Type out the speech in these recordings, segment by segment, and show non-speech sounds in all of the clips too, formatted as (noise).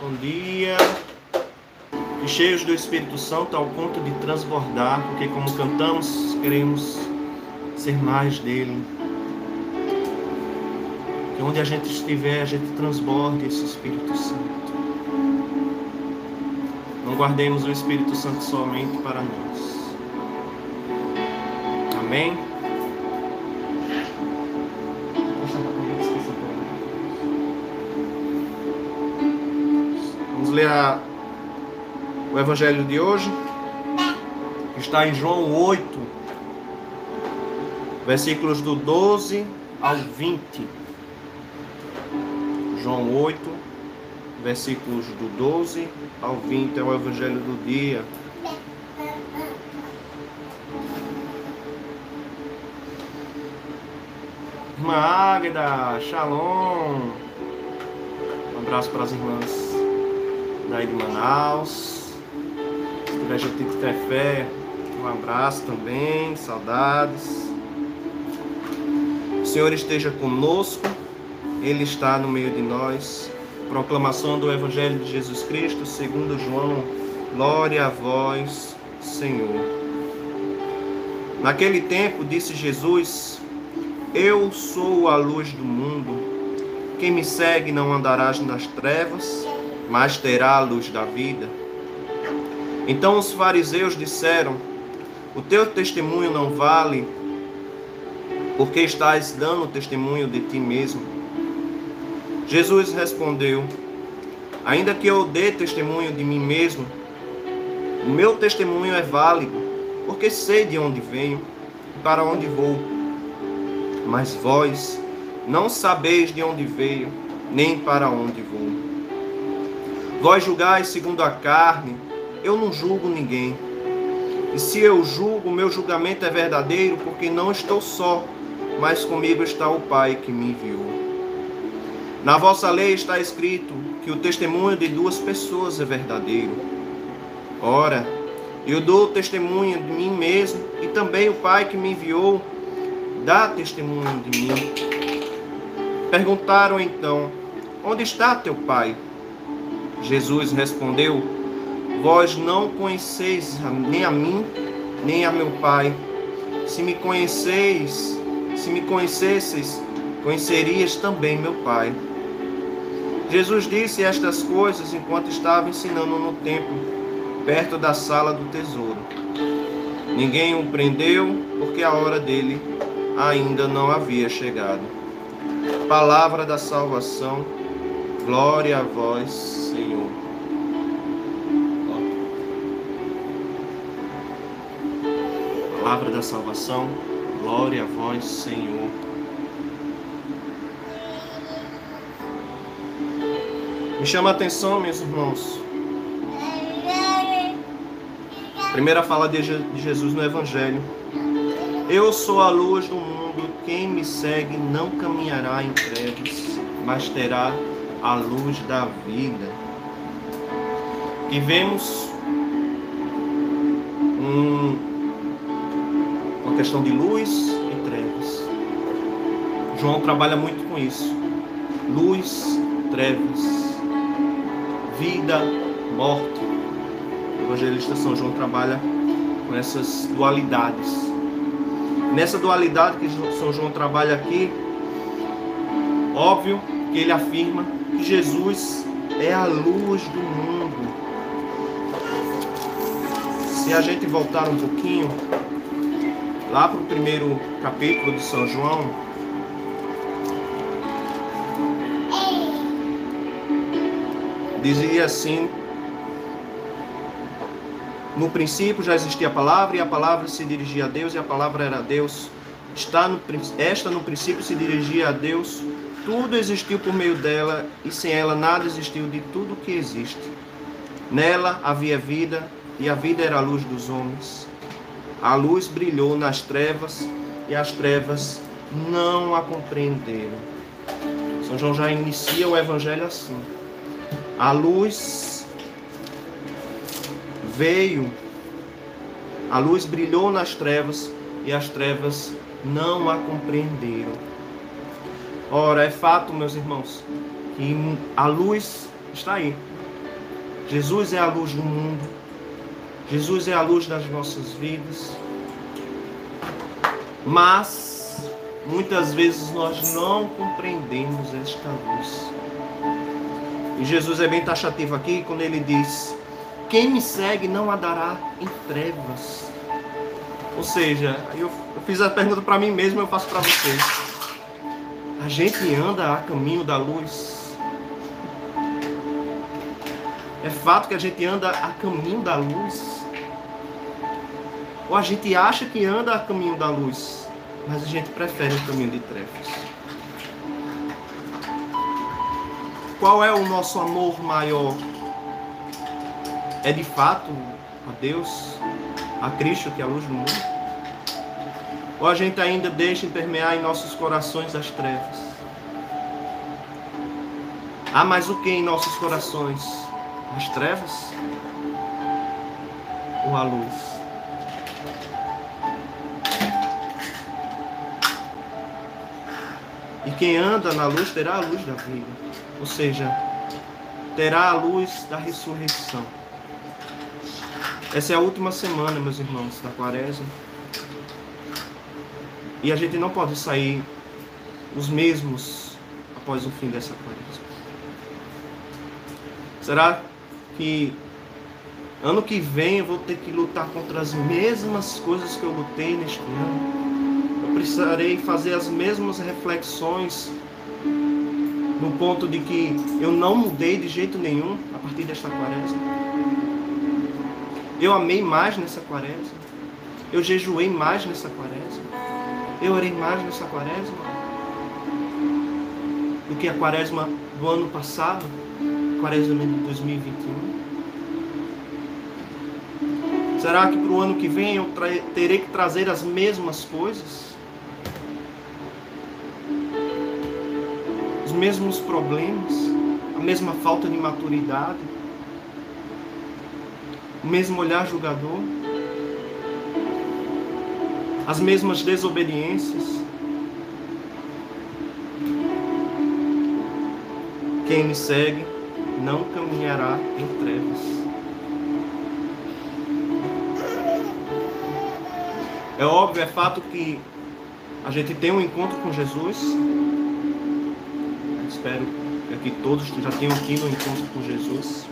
Bom dia. E cheios do Espírito Santo ao ponto de transbordar, porque como cantamos, queremos ser mais dele. Que onde a gente estiver, a gente transborde esse Espírito Santo. Não guardemos o Espírito Santo somente para nós. Amém? Vamos ler a, o Evangelho de hoje, que está em João 8, versículos do 12 ao 20. João 8, versículos do 12 ao 20 é o Evangelho do dia. Irmã Águeda, Shalom. Um abraço para as irmãs daí de Manaus. Se tiver gente de Tefé, um abraço também, saudades. O Senhor esteja conosco, Ele está no meio de nós. Proclamação do Evangelho de Jesus Cristo, segundo João. Glória a vós, Senhor. Naquele tempo disse Jesus: Eu sou a luz do mundo. Quem me segue não andará nas trevas, mas terá a luz da vida. Então os fariseus disseram: O teu testemunho não vale, porque estás dando testemunho de ti mesmo. Jesus respondeu: Ainda que eu dê testemunho de mim mesmo, o meu testemunho é válido, porque sei de onde venho e para onde vou. Mas vós não sabeis de onde veio, nem para onde vou. Vós julgais segundo a carne, eu não julgo ninguém. E se eu julgo, meu julgamento é verdadeiro, porque não estou só, mas comigo está o Pai que me enviou. Na vossa lei está escrito que o testemunho de duas pessoas é verdadeiro. Ora, eu dou testemunho de mim mesmo, e também o Pai que me enviou dá testemunho de mim. Perguntaram então: Onde está teu Pai? Jesus respondeu: Vós não conheceis nem a mim, nem a meu Pai. Se me conheceis, se me conhecesseis, conhecerias também meu Pai. Jesus disse estas coisas enquanto estava ensinando no templo, perto da sala do tesouro. Ninguém o prendeu, porque a hora dele ainda não havia chegado. Palavra da salvação, glória a vós, Senhor. Palavra da salvação, glória a vós, Senhor. Me chama a atenção, meus irmãos. Primeira fala de Jesus no Evangelho. Eu sou a luz do mundo, quem me segue não caminhará em trevas, mas terá a luz da vida. E vemos um, uma questão de luz e trevas. João trabalha muito com isso. Luz, trevas, vida, morte. O evangelista São João trabalha com essas dualidades. Nessa dualidade que São João trabalha aqui, óbvio que ele afirma que Jesus é a luz do mundo. Se a gente voltar um pouquinho lá para o primeiro capítulo de São João, dizia assim: No princípio já existia a palavra, e a palavra se dirigia a Deus, e a palavra era Deus. Está no, esta no princípio se dirigia a Deus tudo existiu por meio dela, e sem ela nada existiu de tudo que existe. Nela havia vida, e a vida era a luz dos homens. A luz brilhou nas trevas, e as trevas não a compreenderam. São João já inicia o evangelho assim. A luz veio, a luz brilhou nas trevas, e as trevas não a compreenderam. Ora, é fato, meus irmãos, que a luz está aí. Jesus é a luz do mundo. Jesus é a luz das nossas vidas. Mas muitas vezes nós não compreendemos esta luz. E Jesus é bem taxativo aqui quando ele diz: Quem me segue não andará em trevas. Ou seja, eu, fiz a pergunta para mim mesmo, eu faço para vocês. A gente anda a caminho da luz. É fato que a gente anda a caminho da luz. Ou a gente acha que anda a caminho da luz, mas a gente prefere o caminho de trevas. Qual é o nosso amor maior? É de fato a Deus, a Cristo, que é a luz do mundo? Ou a gente ainda deixa permear em nossos corações as trevas? Há mais o que em nossos corações? As trevas ou a luz? E quem anda na luz terá a luz da vida, ou seja, terá a luz da ressurreição. Essa é a última semana, meus irmãos, da quaresma. E a gente não pode sair os mesmos após o fim dessa quaresma. Será que ano que vem eu vou ter que lutar contra as mesmas coisas que eu lutei neste ano? precisarei fazer as mesmas reflexões no ponto de que eu não mudei de jeito nenhum a partir desta quaresma. Eu amei mais nessa quaresma. Eu jejuei mais nessa quaresma. Eu orei mais nessa quaresma? Do que a quaresma do ano passado, quaresma de 2021. Será que para o ano que vem eu terei que trazer as mesmas coisas? mesmos problemas, a mesma falta de maturidade, o mesmo olhar julgador, as mesmas desobediências. Quem me segue não caminhará em trevas. É óbvio, é fato que a gente tem um encontro com Jesus, espero que todos já tenham tido um encontro com Jesus.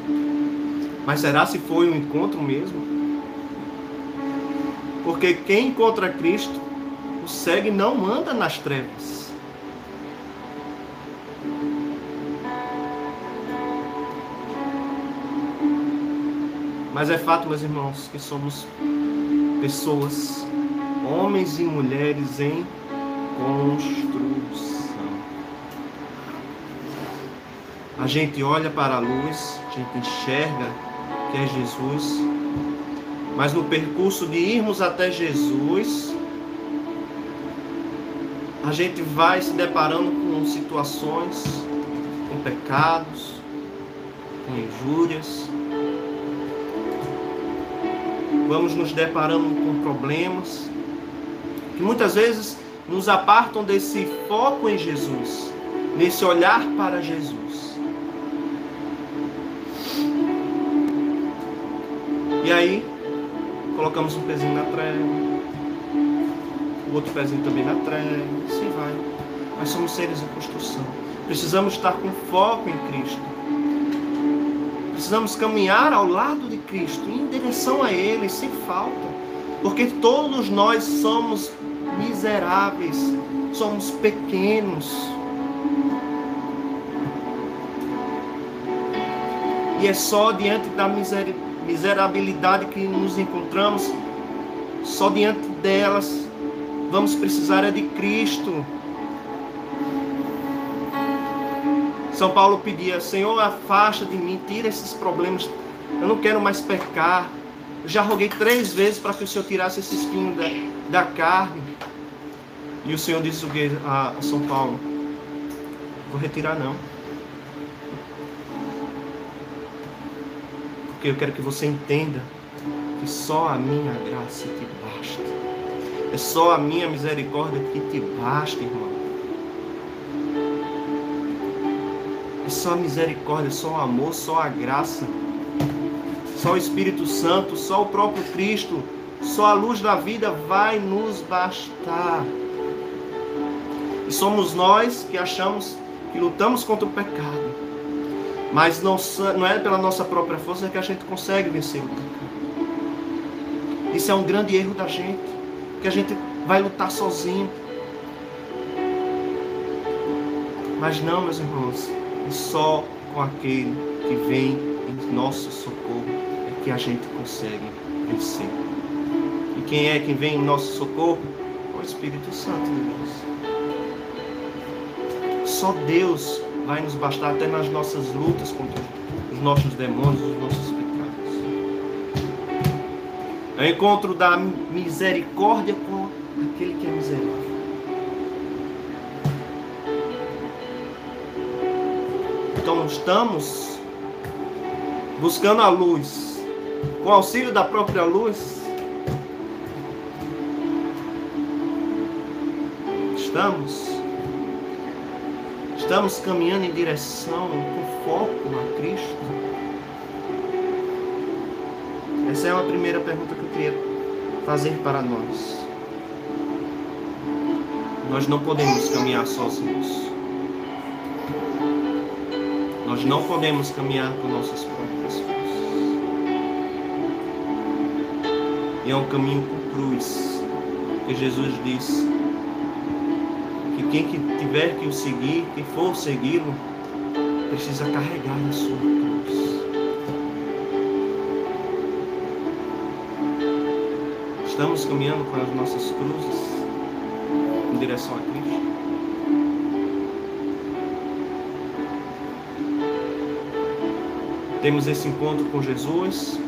Mas será se foi um encontro mesmo? Porque quem encontra Cristo, o segue não anda nas trevas. Mas é fato, meus irmãos, que somos pessoas, homens e mulheres em construção. a gente olha para a luz, a gente enxerga que é Jesus, mas no percurso de irmos até Jesus, a gente vai se deparando com situações, com pecados, com injúrias. Vamos nos deparando com problemas que muitas vezes nos apartam desse foco em Jesus, nesse olhar para Jesus. E aí, colocamos um pezinho na treva, o outro pezinho também na treva, assim vai. Nós somos seres em construção. Precisamos estar com foco em Cristo. Precisamos caminhar ao lado de Cristo, em direção a Ele, sem falta. Porque todos nós somos miseráveis, somos pequenos. E é só diante da misericórdia miserabilidade que nos encontramos, só diante delas vamos precisar é de Cristo. São Paulo pedia: Senhor, afasta de mim, tira esses problemas. Eu não quero mais pecar. Eu já roguei três vezes para que o Senhor tirasse esse espinho da, da carne. E o Senhor disse o que a São Paulo? Vou retirar não. Porque eu quero que você entenda que só a minha graça te basta. É só a minha misericórdia que te basta, irmão. É só a misericórdia, só o amor, só a graça só o Espírito Santo, só o próprio Cristo, só a luz da vida vai nos bastar. E somos nós que achamos que lutamos contra o pecado. Mas não, não é pela nossa própria força que a gente consegue vencer o pecado. Isso é um grande erro da gente, que a gente vai lutar sozinho. Mas não, meus irmãos, é só com aquele que vem em nosso socorro é que a gente consegue vencer. E quem é que vem em nosso socorro? O Espírito Santo de Deus. Só Deus vai nos bastar até nas nossas lutas contra os nossos demônios, os nossos pecados. É o encontro da misericórdia com aquele que é miserável. Então estamos buscando a luz, com auxílio da própria luz. Estamos Estamos caminhando em direção com foco a Cristo? Essa é uma primeira pergunta que eu queria fazer para nós. Nós não podemos caminhar sozinhos. Nós não podemos caminhar com nossas próprias forças. E é um caminho com cruz. Que Jesus disse quem que tiver que o seguir, quem for segui-lo, precisa carregar a sua cruz. Estamos caminhando com as nossas cruzes em direção a Cristo. Temos esse encontro com Jesus,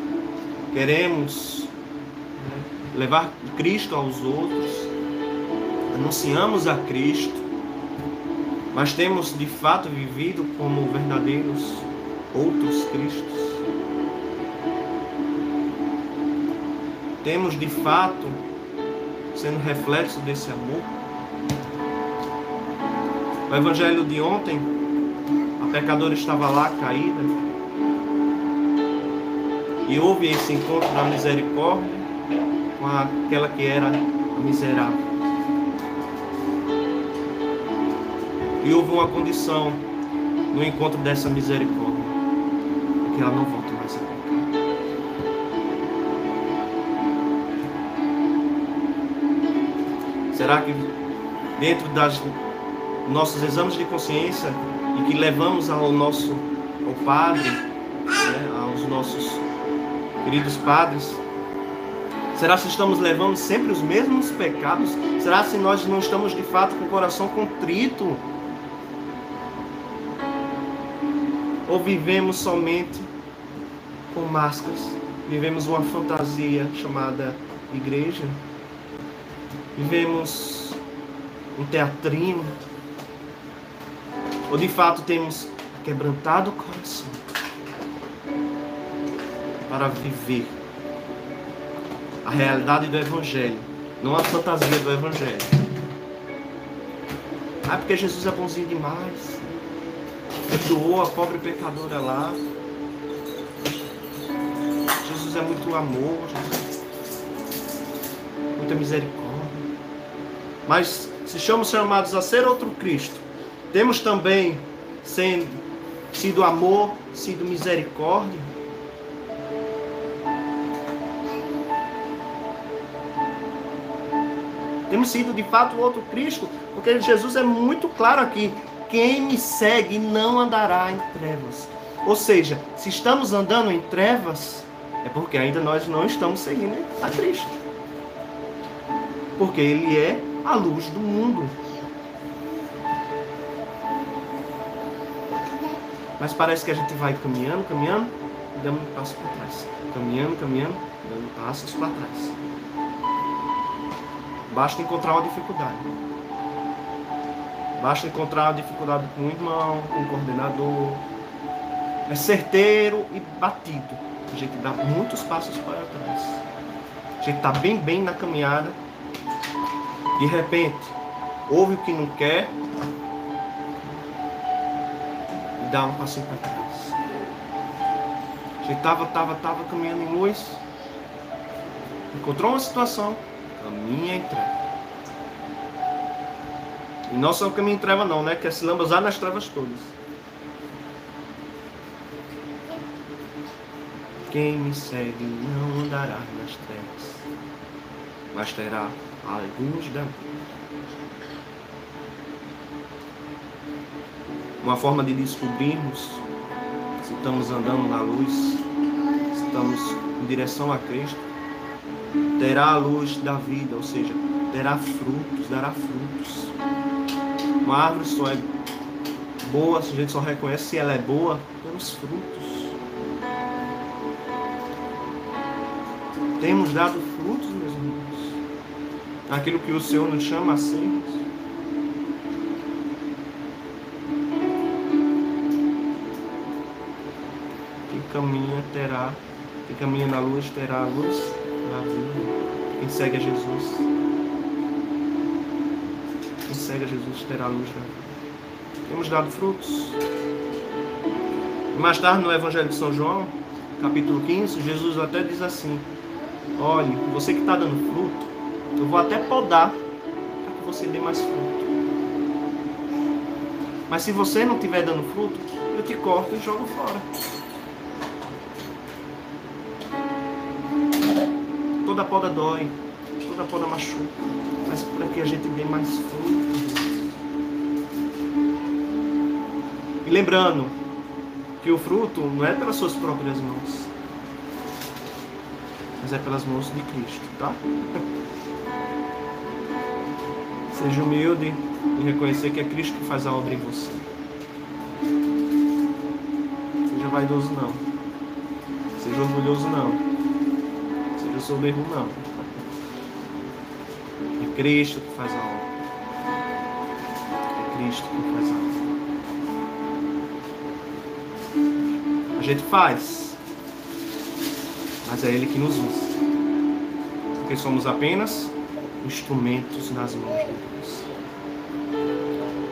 queremos levar Cristo aos outros, anunciamos a Cristo, mas temos de fato vivido como verdadeiros outros Cristos. Temos de fato sendo reflexo desse amor. O evangelho de ontem, a pecadora estava lá caída e houve esse encontro da misericórdia com aquela que era miserável. E houve uma condição no encontro dessa misericórdia: que ela não volte mais a pecar. Será que dentro das nossos exames de consciência e que levamos ao nosso ao Padre, né, aos nossos queridos padres, Será se estamos levando sempre os mesmos pecados? Será se nós não estamos de fato com o coração contrito Ou vivemos somente com máscaras? Vivemos uma fantasia chamada igreja? Vivemos um teatrinho? Ou de fato temos quebrantado o coração para viver a realidade do Evangelho, não a fantasia do Evangelho? Ah, porque Jesus é bonzinho demais perdoou a pobre pecadora lá. Jesus é muito amor, muita misericórdia. Mas se somos chamados a ser outro Cristo, temos também sendo, sido amor, sido misericórdia. Temos sido de fato outro Cristo, porque Jesus é muito claro aqui. Quem me segue não andará em trevas. Ou seja, se estamos andando em trevas, é porque ainda nós não estamos seguindo a Cristo. Porque Ele é a luz do mundo. Mas parece que a gente vai caminhando, caminhando, e dando um passo para trás. Caminhando, caminhando, dando passos para trás. Basta encontrar uma dificuldade. Basta encontrar uma dificuldade com um irmão, com um coordenador. É certeiro e batido. A gente dá muitos passos para trás. A gente está bem, bem na caminhada. De repente, ouve o que não quer e dá um passinho para trás. A Ele estava, estava, estava caminhando em luz. Encontrou uma situação, caminha em treva. E não só o caminho em treva não, né? Quer se lambuzar nas trevas todas. Quem me segue não andará nas trevas, mas terá alguns da vida. Uma forma de descobrirmos se estamos andando na luz, se estamos em direção a Cristo, terá a luz da vida, ou seja, terá frutos, dará frutos. Uma árvore só é boa, a gente só reconhece se ela é boa pelos frutos. Temos dado frutos, meus irmãos. Aquilo que o Senhor nos chama a sermos. Quem caminha terá, quem caminha na luz terá a luz da vida. Quem segue a Jesus, segue Jesus terá a luz da vida. Temos dado frutos. Mais tarde, no Evangelho de São João, capítulo 15, Jesus até diz assim: Olhe, você que está dando fruto, eu vou até podar para que você dê mais fruto. Mas se você não estiver dando fruto, eu te corto e jogo fora. Toda poda dói, toda poda machuca, mas para que a gente dê mais fruto. Lembrando que o fruto não é pelas suas próprias mãos mas é pelas mãos de Cristo, tá? (laughs) Seja humilde e reconhecer que é Cristo que faz a obra em você. Seja vaidoso não. Seja orgulhoso não. Seja soberbo não. É Cristo que faz a obra. É Cristo que faz a obra. A gente faz mas é Ele que nos usa. Porque somos apenas instrumentos nas mãos de Deus.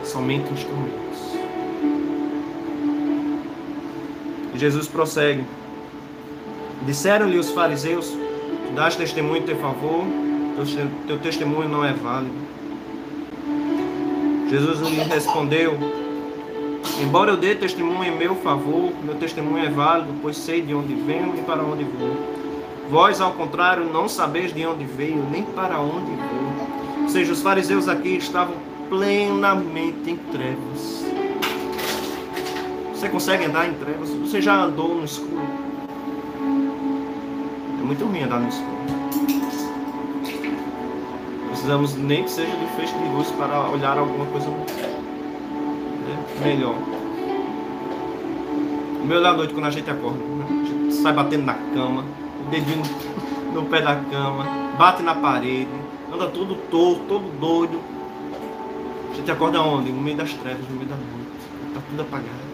Somente instrumentos. E Jesus prossegue. Disseram-lhe os fariseus: Tu dás testemunho em teu favor, teu testemunho não é válido. Jesus lhe respondeu: Embora eu dê testemunho em meu favor, meu testemunho é válido, pois sei de onde venho e para onde vou. Vós, ao contrário, não sabeis de onde veio nem para onde vou. Ou seja, os fariseus aqui estavam plenamente em trevas. Você consegue andar em trevas? Você já andou no escuro? É muito ruim andar no escuro. Precisamos nem que seja de feixe de luz para olhar alguma coisa melhor. O meu da noite, quando a gente acorda, né? a gente sai batendo na cama, o dedinho no pé da cama, bate na parede, anda todo torto, todo doido. A gente acorda onde? No meio das trevas, no meio da noite. Está tudo apagado.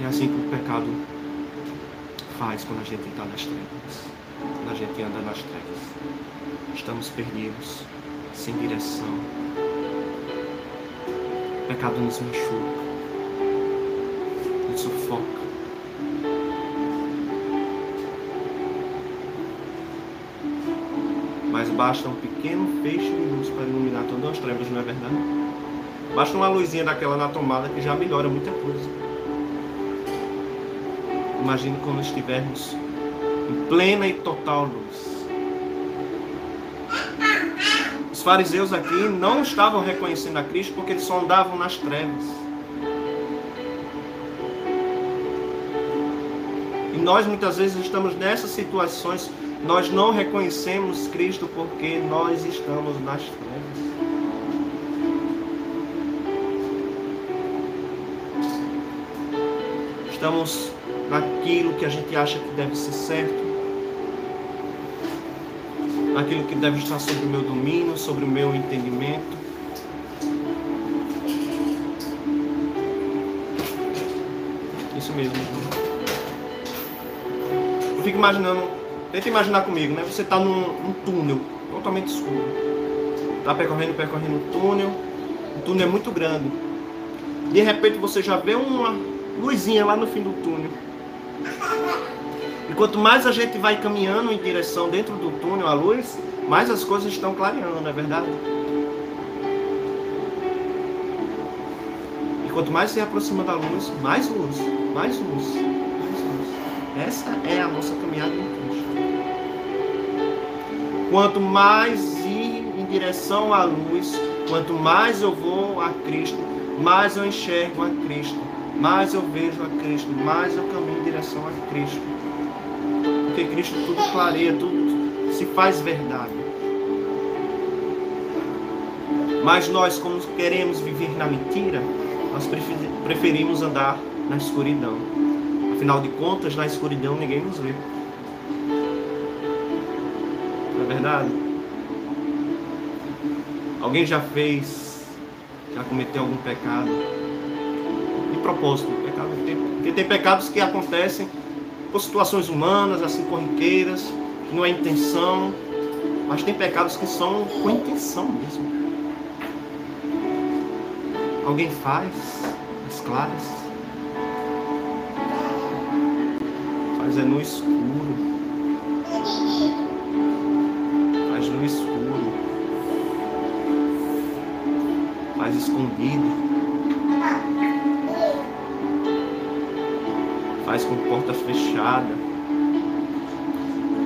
É assim que o pecado faz quando a gente está nas trevas. Quando a gente anda nas trevas. Estamos perdidos sem direção. O pecado nos machuca, nos sufoca. Mas basta um pequeno feixe de luz para iluminar todas as trevas, não é verdade? Basta uma luzinha daquela na tomada que já melhora muita coisa. Imagine quando estivermos em plena e total luz. Os fariseus aqui não estavam reconhecendo a Cristo porque eles só andavam nas trevas. E nós muitas vezes estamos nessas situações, nós não reconhecemos Cristo porque nós estamos nas trevas. Estamos naquilo que a gente acha que deve ser certo aquilo que deve estar sobre o meu domínio, sobre o meu entendimento. Isso mesmo. Eu fico imaginando, tenta imaginar comigo, né? Você está num, num, túnel totalmente escuro. Está percorrendo, percorrendo um túnel. O túnel é muito grande. De repente você já vê uma luzinha lá no fim do túnel. Quanto mais a gente vai caminhando em direção dentro do túnel, a luz, mais as coisas estão clareando, não é verdade? E quanto mais se aproxima da luz, mais luz, mais luz, mais luz. Essa é a nossa caminhada em Cristo. Quanto mais ir em direção à luz, quanto mais eu vou a Cristo, mais eu enxergo a Cristo, mais eu vejo a Cristo, mais eu caminho em direção a Cristo. Porque Cristo tudo clareia, tudo se faz verdade. Mas nós, como queremos viver na mentira, nós preferimos andar na escuridão. Afinal de contas, na escuridão ninguém nos vê. Não é verdade? Alguém já fez, já cometeu algum pecado? De propósito, pecado. Porque tem pecados que acontecem por situações humanas, assim, corriqueiras, que não é intenção, mas tem pecados que são com intenção mesmo. Alguém faz as claras? Faz é no escuro. Faz no escuro. Faz escondido. Faz com porta fechada.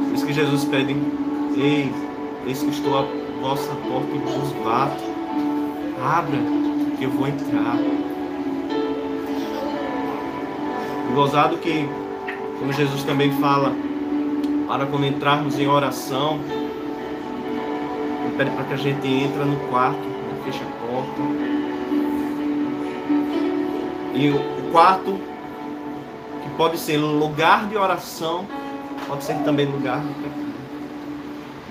Por isso que Jesus pede, ei, eis que estou à vossa porta e vos bato. Abra que eu vou entrar. E gozado que, como Jesus também fala, para quando entrarmos em oração, ele pede para que a gente entre no quarto, né, feche a porta. E o quarto, pode ser lugar de oração, pode ser também lugar de pecado.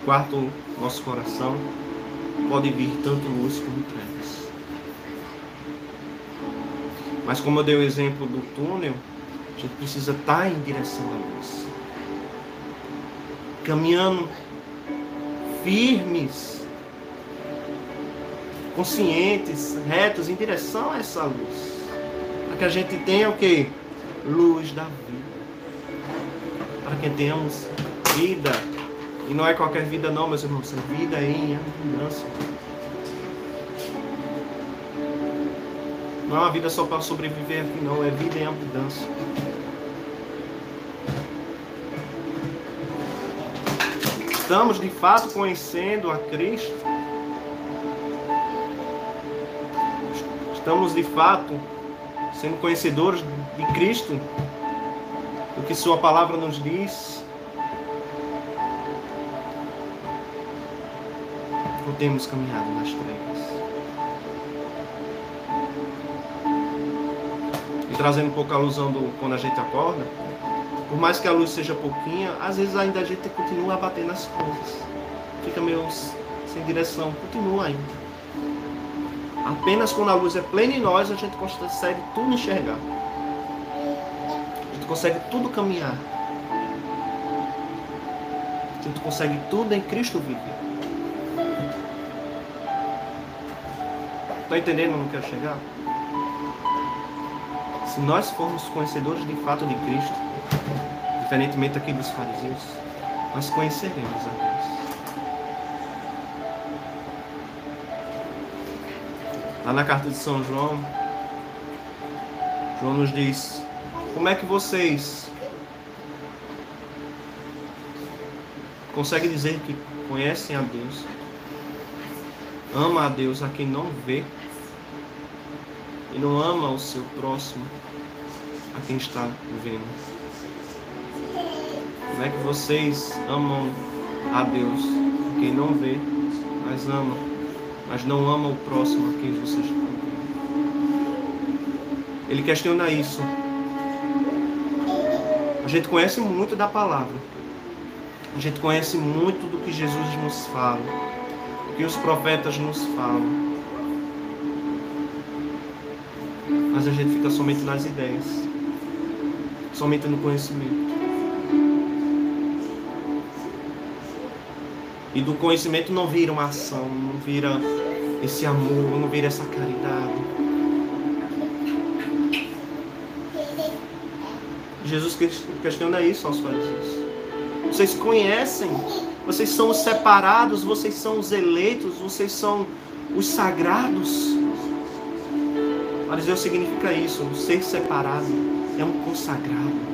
Quarto, nosso coração, pode vir tanto luz como trevas. Mas como eu dei o exemplo do túnel, a gente precisa estar em direção à luz. Caminhando firmes, conscientes, retos, em direção a essa luz. Para que a gente tenha o que? Luz da vida. Para que tenhamos vida. E não é qualquer vida não, meus irmãos, é vida em abundância. Não é uma vida só para sobreviver aqui, não. É vida em abundância. Estamos de fato conhecendo a Cristo. Estamos de fato sendo conhecedores de Cristo, o que Sua palavra nos diz. Ou temos caminhado nas trevas? trazendo um pouco a alusão do quando a gente acorda, por mais que a luz seja pouquinha, às vezes ainda a gente continua a bater nas coisas. Fica meio sem direção, continua ainda. Apenas quando a luz é plena em nós, a gente consegue tudo enxergar. A gente consegue tudo caminhar. A gente consegue tudo em Cristo viver. Está entendendo onde eu quero chegar? Se nós formos conhecedores de fato de Cristo, diferentemente aqui dos fariseus, nós conheceremos a Deus. Lá na carta de São João, João nos diz: como é que vocês conseguem dizer que conhecem a Deus, ama a Deus a quem não vê e não ama o seu próximo, a quem está vendo. Como é que vocês amam a Deus, quem não vê, mas ama, mas não ama o próximo a quem vocês vendo? Ele questiona isso. A gente conhece muito da palavra. A gente conhece muito do que Jesus nos fala, do que os profetas nos falam. mas a gente fica somente nas ideias, somente no conhecimento. E do conhecimento não vira uma ação, não vira esse amor, não vira essa caridade. Jesus questiona isso aos fariseus. Vocês conhecem, vocês são os separados, vocês são os eleitos, vocês são os sagrados. Fariseu significa isso, um ser separado, é um consagrado.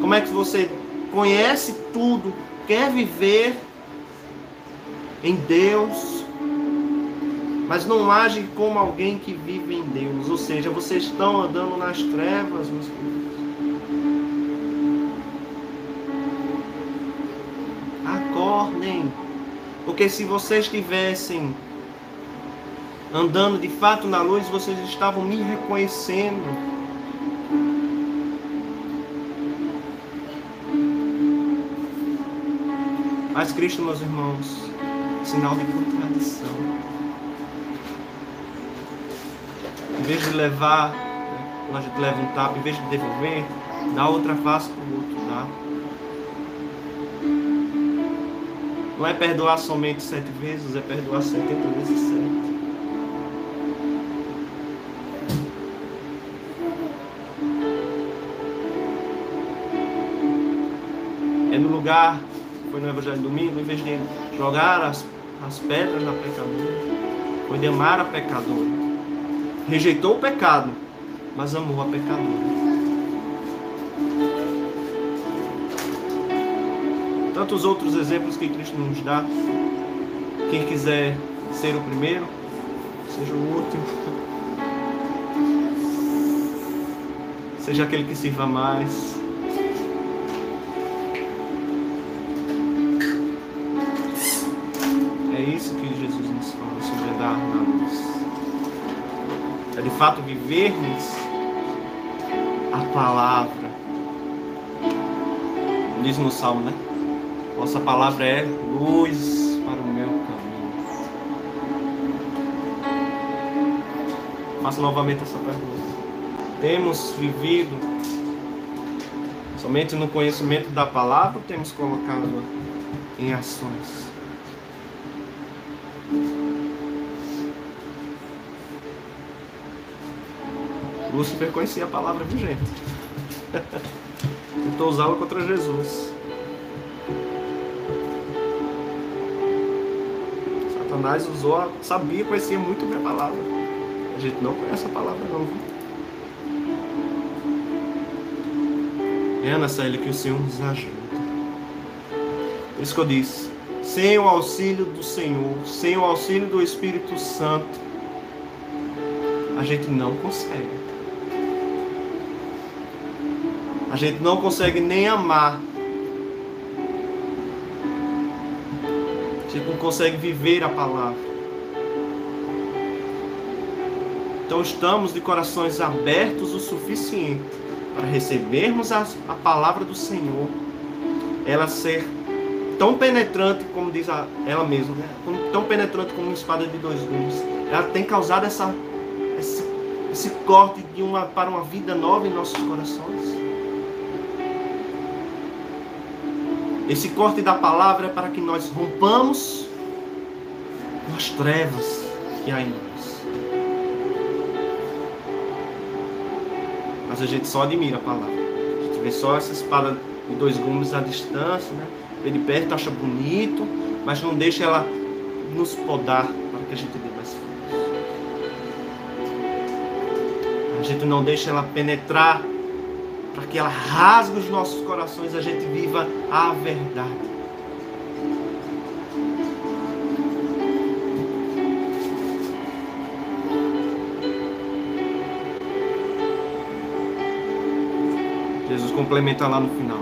Como é que você conhece tudo, quer viver em Deus, mas não age como alguém que vive em Deus? Ou seja, vocês estão andando nas trevas, meus queridos. Acordem, porque se vocês tivessem andando de fato na luz, vocês estavam me reconhecendo. Mas Cristo, meus irmãos, sinal de contradição. Em vez de levar, quando a gente leva um tapa, em vez de devolver, dá outra face para o outro, dá. Não é perdoar somente sete vezes, é perdoar setenta vezes sete. lugar, foi no Evangelho de Domingo, em vez de jogar as, as pedras na pecadora, foi de amar a pecadora. Rejeitou o pecado, mas amou a pecadora. Tantos outros exemplos que Cristo nos dá. Quem quiser ser o primeiro, seja o último. Seja aquele que sirva mais. Fato vivermos a palavra. Diz no Salmo, né? Vossa palavra é luz para o meu caminho. Faço novamente essa pergunta. Temos vivido somente no conhecimento da palavra ou temos colocado em ações? Lúcifer conhecia a palavra de gente. Tentou usá-la contra Jesus. Satanás usou, sabia, conhecia muito bem a palavra. A gente não conhece a palavra não. É nessa ilha que o Senhor nos ajuda. Por isso que eu disse, sem o auxílio do Senhor, sem o auxílio do Espírito Santo, a gente não consegue. A gente não consegue nem amar. A gente não consegue viver a palavra. Então estamos de corações abertos o suficiente para recebermos a, a palavra do Senhor, ela ser tão penetrante como diz a, ela mesma, né? tão penetrante como uma espada de dois gumes. Ela tem causado essa, esse, esse corte de uma, para uma vida nova em nossos corações. Esse corte da palavra é para que nós rompamos com as trevas que há em nós. Mas a gente só admira a palavra. A gente vê só essa espada de dois gumes à distância, né? Vê de perto, acha bonito, mas não deixa ela nos podar para que a gente dê mais frutos. A gente não deixa ela penetrar para que ela rasgue os nossos corações, a gente viva a verdade. Jesus complementa lá no final.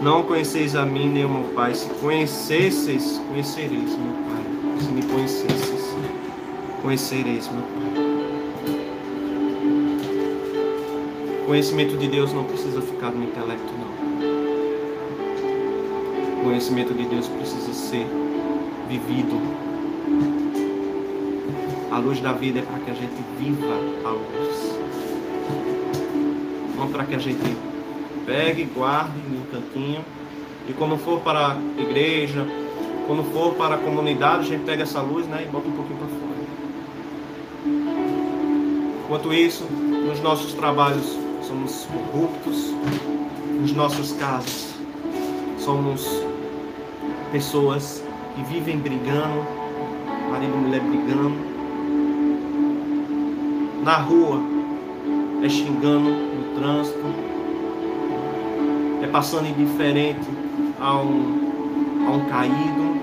Não conheceis a mim nem o meu Pai. Se conhecesseis, conhecereis meu Pai. Se me conhecesseis, conhecereis meu Pai. Conhecimento de Deus não precisa ficar no intelecto, não. O conhecimento de Deus precisa ser vivido. A luz da vida é para que a gente viva a luz. Não para que a gente pegue, guarde no cantinho. E quando for para a igreja, quando for para a comunidade, a gente pega essa luz né, e bota um pouquinho para fora. Enquanto isso, nos nossos trabalhos somos corruptos. Nos nossos casos, somos pessoas que vivem brigando, marido e mulher brigando. Na rua, é xingando no trânsito, é passando indiferente a um, a um caído,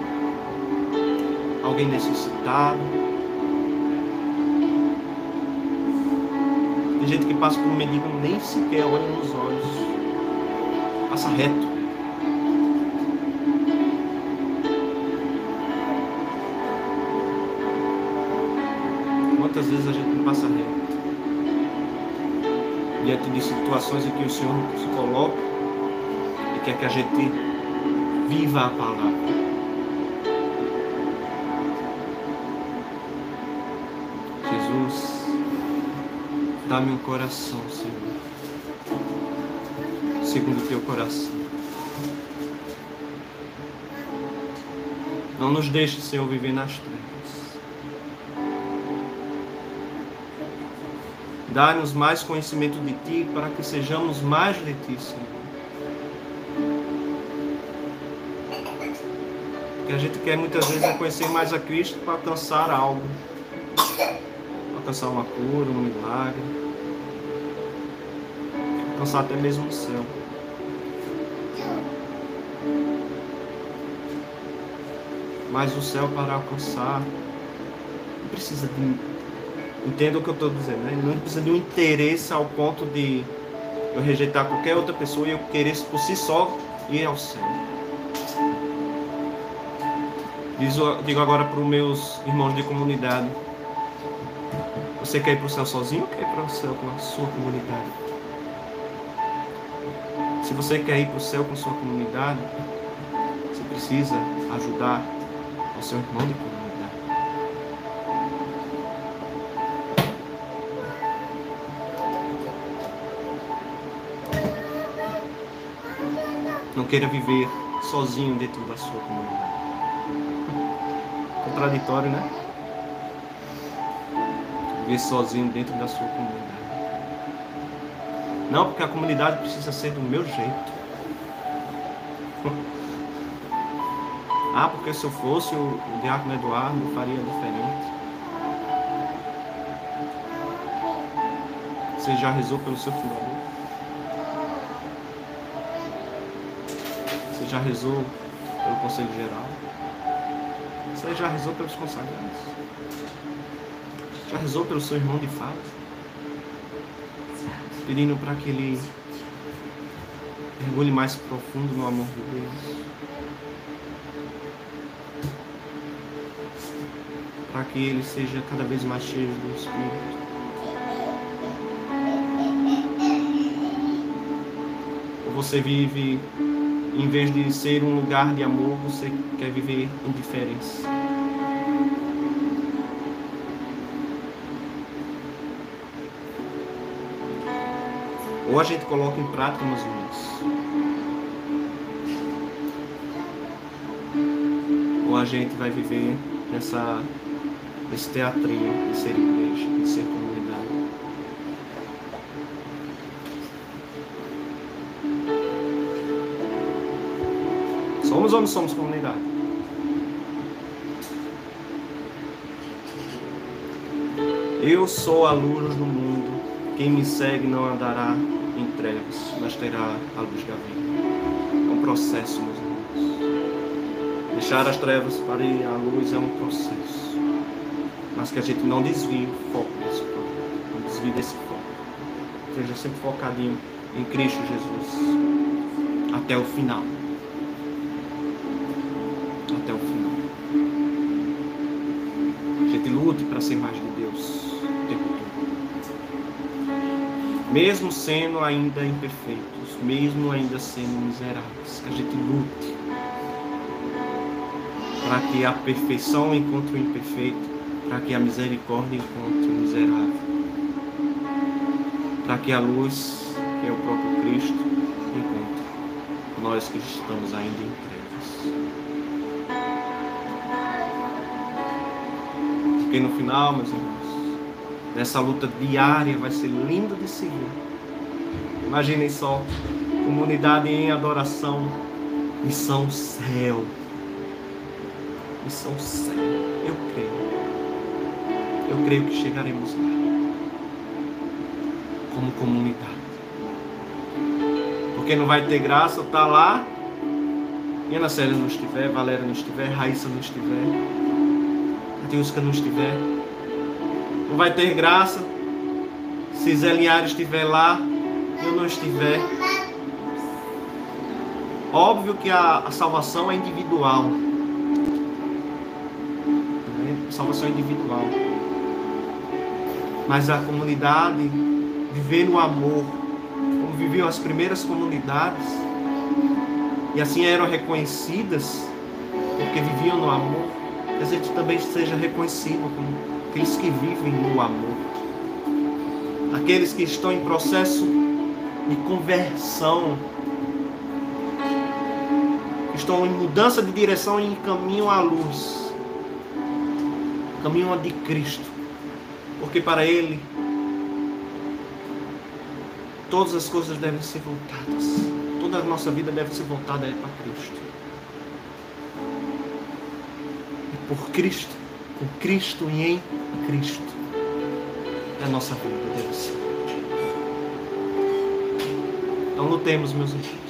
alguém necessitado. Gente que passa por um mendigo nem sequer olha nos olhos. Passa reto. Quantas vezes a gente não passa reto? Diante de situações em que o Senhor se coloca e quer que a gente viva a palavra. Dá-me um coração, Senhor, segundo o teu coração. Não nos deixe, Senhor, viver nas trevas. Dá-nos mais conhecimento de Ti para que sejamos mais de Ti, Senhor. Que a gente quer muitas vezes é conhecer mais a Cristo para alcançar algo alcançar uma cura, um milagre, alcançar até mesmo o céu. Mas o céu para alcançar precisa de. Entenda o que eu estou dizendo, né? Não precisa de um interesse ao ponto de eu rejeitar qualquer outra pessoa e eu querer por si só ir ao céu. Digo agora para os meus irmãos de comunidade. Você quer ir para o céu sozinho ou quer ir para o céu com a sua comunidade? Se você quer ir para o céu com sua comunidade, você precisa ajudar o seu irmão de comunidade. Não queira viver sozinho dentro da sua comunidade. Contraditório, né? viver sozinho dentro da sua comunidade. Não, porque a comunidade precisa ser do meu jeito. (laughs) ah, porque se eu fosse o, o Diácono Eduardo, eu faria diferente. Você já rezou pelo seu fundador? Você já rezou pelo Conselho Geral? Você já rezou pelos consagrados? Já rezou pelo seu irmão de fato? Pedindo para que ele mergulhe mais profundo no amor de Deus. Para que ele seja cada vez mais cheio do Espírito. Você vive, em vez de ser um lugar de amor, você quer viver indiferença. Ou a gente coloca em prática, meus irmãos. Ou a gente vai viver nessa, nesse teatrinho de ser igreja, de ser comunidade. Somos ou não somos comunidade? Eu sou a luz do mundo. Quem me segue não andará em trevas, mas terá a luz da vida. É um processo, meus irmãos. Deixar as trevas para ir à luz é um processo. Mas que a gente não desvie o foco desse foco. Não desvie desse foco. Seja sempre focadinho em Cristo Jesus. Até o final. Até o final. A gente lute para ser mais de Deus mesmo sendo ainda imperfeitos, mesmo ainda sendo miseráveis, que a gente lute para que a perfeição encontre o imperfeito, para que a misericórdia encontre o miserável, para que a luz, que é o próprio Cristo, encontre nós que estamos ainda em trevas. Porque no final, meus irmãos, Nessa luta diária vai ser lindo de seguir. Imaginem só, comunidade em adoração, missão céu. Missão céu. Eu creio. Eu creio que chegaremos lá. Como comunidade. Porque não vai ter graça estar tá lá. E Ana Célia não estiver, Valéria não estiver, Raíssa não estiver, Matheusca não estiver. Não vai ter graça se Zé Linhares estiver lá e eu não estiver. Óbvio que a, a salvação é individual. A salvação é individual. Mas a comunidade viver no amor, como viviam as primeiras comunidades, e assim eram reconhecidas, porque viviam no amor, que a gente também seja reconhecido como aqueles que vivem no amor. Aqueles que estão em processo de conversão estão em mudança de direção e em caminho à luz, caminho de Cristo, porque para Ele todas as coisas devem ser voltadas, toda a nossa vida deve ser voltada para Cristo. E por Cristo, com Cristo e em Cristo, é a nossa vida ser. Então lutemos, meus irmãos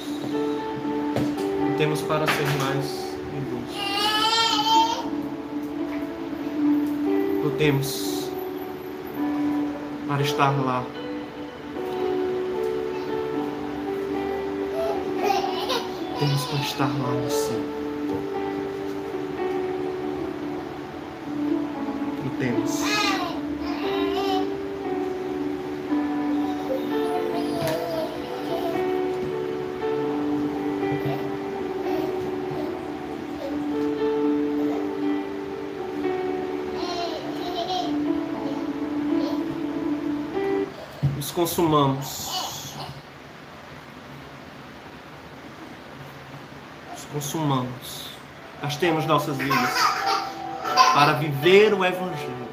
temos para ser mais luz. Lutemos para estar lá. Temos para estar lá no céu. Consumamos. Nos consumamos. Nós temos nossas vidas para viver o Evangelho.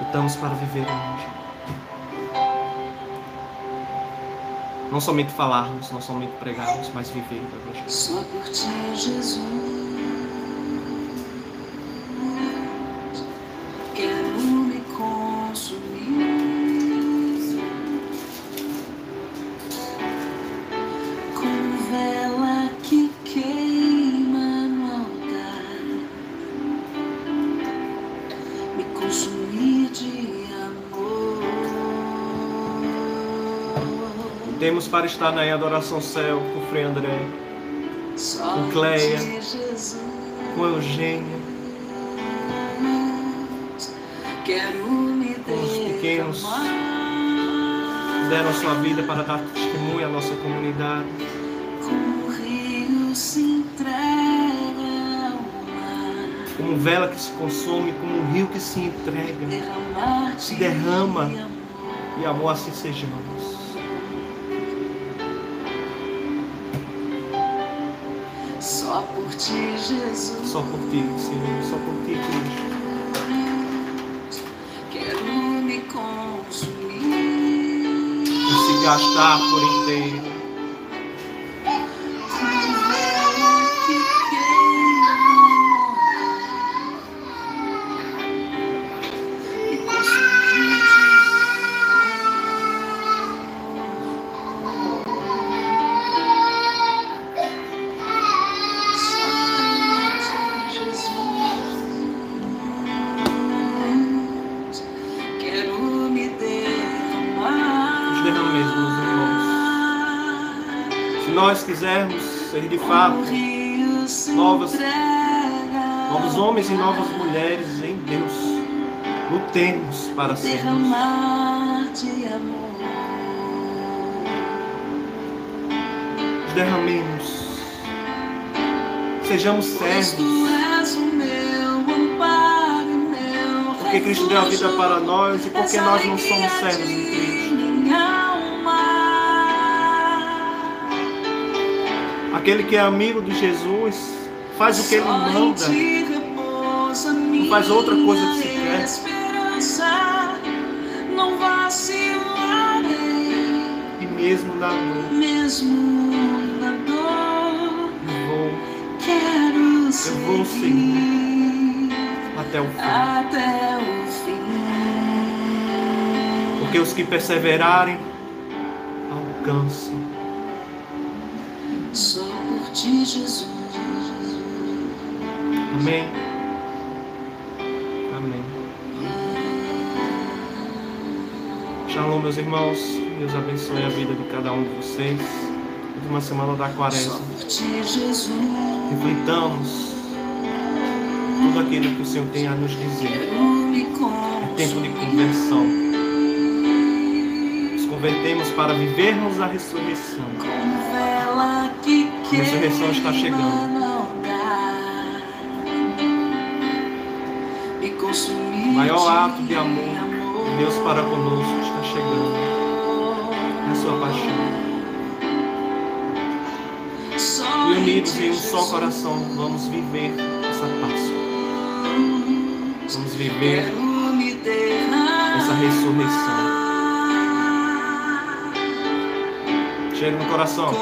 Lutamos para viver o Evangelho. Não somente falarmos, não somente pregarmos, mas viver o Evangelho. Só por ti, Jesus. Para estar na Adoração Céu com o Frei André, com Cleia, com Eugênia, com os pequenos que deram sua vida para dar testemunho à nossa comunidade. Como vela que se consome, como um rio que se entrega, se derrama, e amor assim sejamos. Ti, Jesus. Só por ti, Senhor, só por ti, Cristo. Quero me consumir. E se gastar por inteiro. Quisermos ser de fato novas, novos homens e novas mulheres em Deus, lutemos para sermos. Derramemos, sejamos servos. Porque Cristo deu a vida para nós e porque nós não somos servos de Cristo. Aquele que é amigo de Jesus faz o que ele manda. Não faz outra coisa que se quer. E mesmo na dor, mesmo na dor. eu vou Quero vou seguir até o fim. até o fim. Porque os que perseverarem alcançam. Amém. Amém. Shalom, meus irmãos. Deus abençoe a vida de cada um de vocês. Última semana da quaresma. Reflitamos tudo aquilo que o Senhor tem a nos dizer. É tempo de conversão. Nos convertemos para vivermos a ressurreição. A ressurreição está chegando. O maior ato de amor de Deus para conosco está chegando. É a sua paixão. E unidos em um só coração, vamos viver essa Páscoa. Vamos viver essa ressurreição. Chega no coração.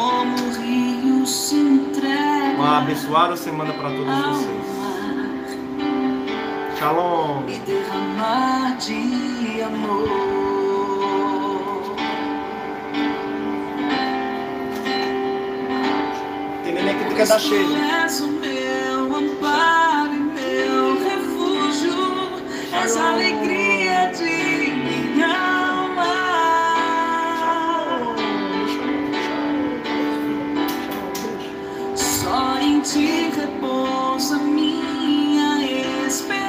Uma abençoada semana para todos vocês. Shalom. me derramar de amor. Tem neném que fica da cheia.